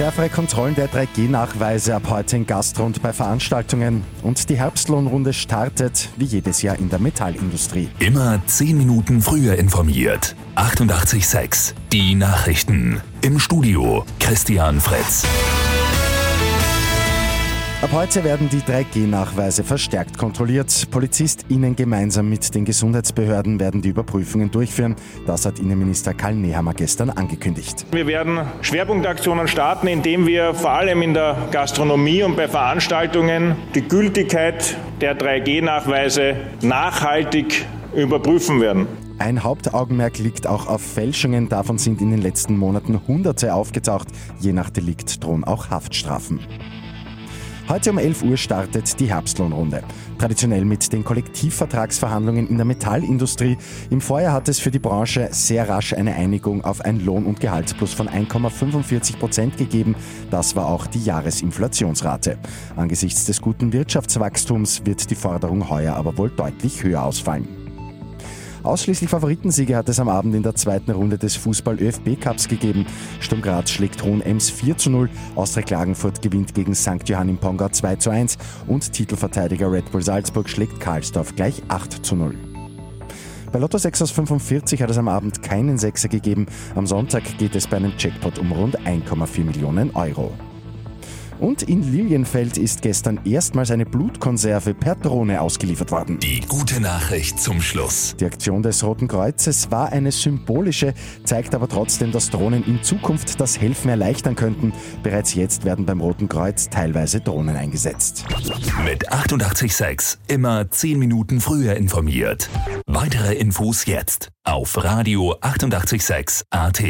Schärfere Kontrollen der 3G-Nachweise ab heute in Gastro und bei Veranstaltungen. Und die Herbstlohnrunde startet, wie jedes Jahr in der Metallindustrie. Immer 10 Minuten früher informiert. 88.6 Die Nachrichten. Im Studio Christian Fritz. Ab heute werden die 3G-Nachweise verstärkt kontrolliert. PolizistInnen gemeinsam mit den Gesundheitsbehörden werden die Überprüfungen durchführen. Das hat Innenminister Karl Nehammer gestern angekündigt. Wir werden Schwerpunktaktionen starten, indem wir vor allem in der Gastronomie und bei Veranstaltungen die Gültigkeit der 3G-Nachweise nachhaltig überprüfen werden. Ein Hauptaugenmerk liegt auch auf Fälschungen. Davon sind in den letzten Monaten Hunderte aufgetaucht. Je nach Delikt drohen auch Haftstrafen. Heute um 11 Uhr startet die Herbstlohnrunde. Traditionell mit den Kollektivvertragsverhandlungen in der Metallindustrie. Im Vorjahr hat es für die Branche sehr rasch eine Einigung auf ein Lohn- und Gehaltsplus von 1,45 Prozent gegeben. Das war auch die Jahresinflationsrate. Angesichts des guten Wirtschaftswachstums wird die Forderung heuer aber wohl deutlich höher ausfallen. Ausschließlich Favoritensiege hat es am Abend in der zweiten Runde des Fußball-ÖFB-Cups gegeben. Sturm Graz schlägt Hohen Ems 4 zu 0, Austria Klagenfurt gewinnt gegen St. Johann im Pongau 2 zu 1 und Titelverteidiger Red Bull Salzburg schlägt Karlsdorf gleich 8 zu 0. Bei Lotto 6 aus 45 hat es am Abend keinen Sechser gegeben. Am Sonntag geht es bei einem Jackpot um rund 1,4 Millionen Euro. Und in Lilienfeld ist gestern erstmals eine Blutkonserve per Drohne ausgeliefert worden. Die gute Nachricht zum Schluss. Die Aktion des Roten Kreuzes war eine symbolische, zeigt aber trotzdem, dass Drohnen in Zukunft das Helfen erleichtern könnten. Bereits jetzt werden beim Roten Kreuz teilweise Drohnen eingesetzt. Mit 886 immer 10 Minuten früher informiert. Weitere Infos jetzt auf Radio 886 AT.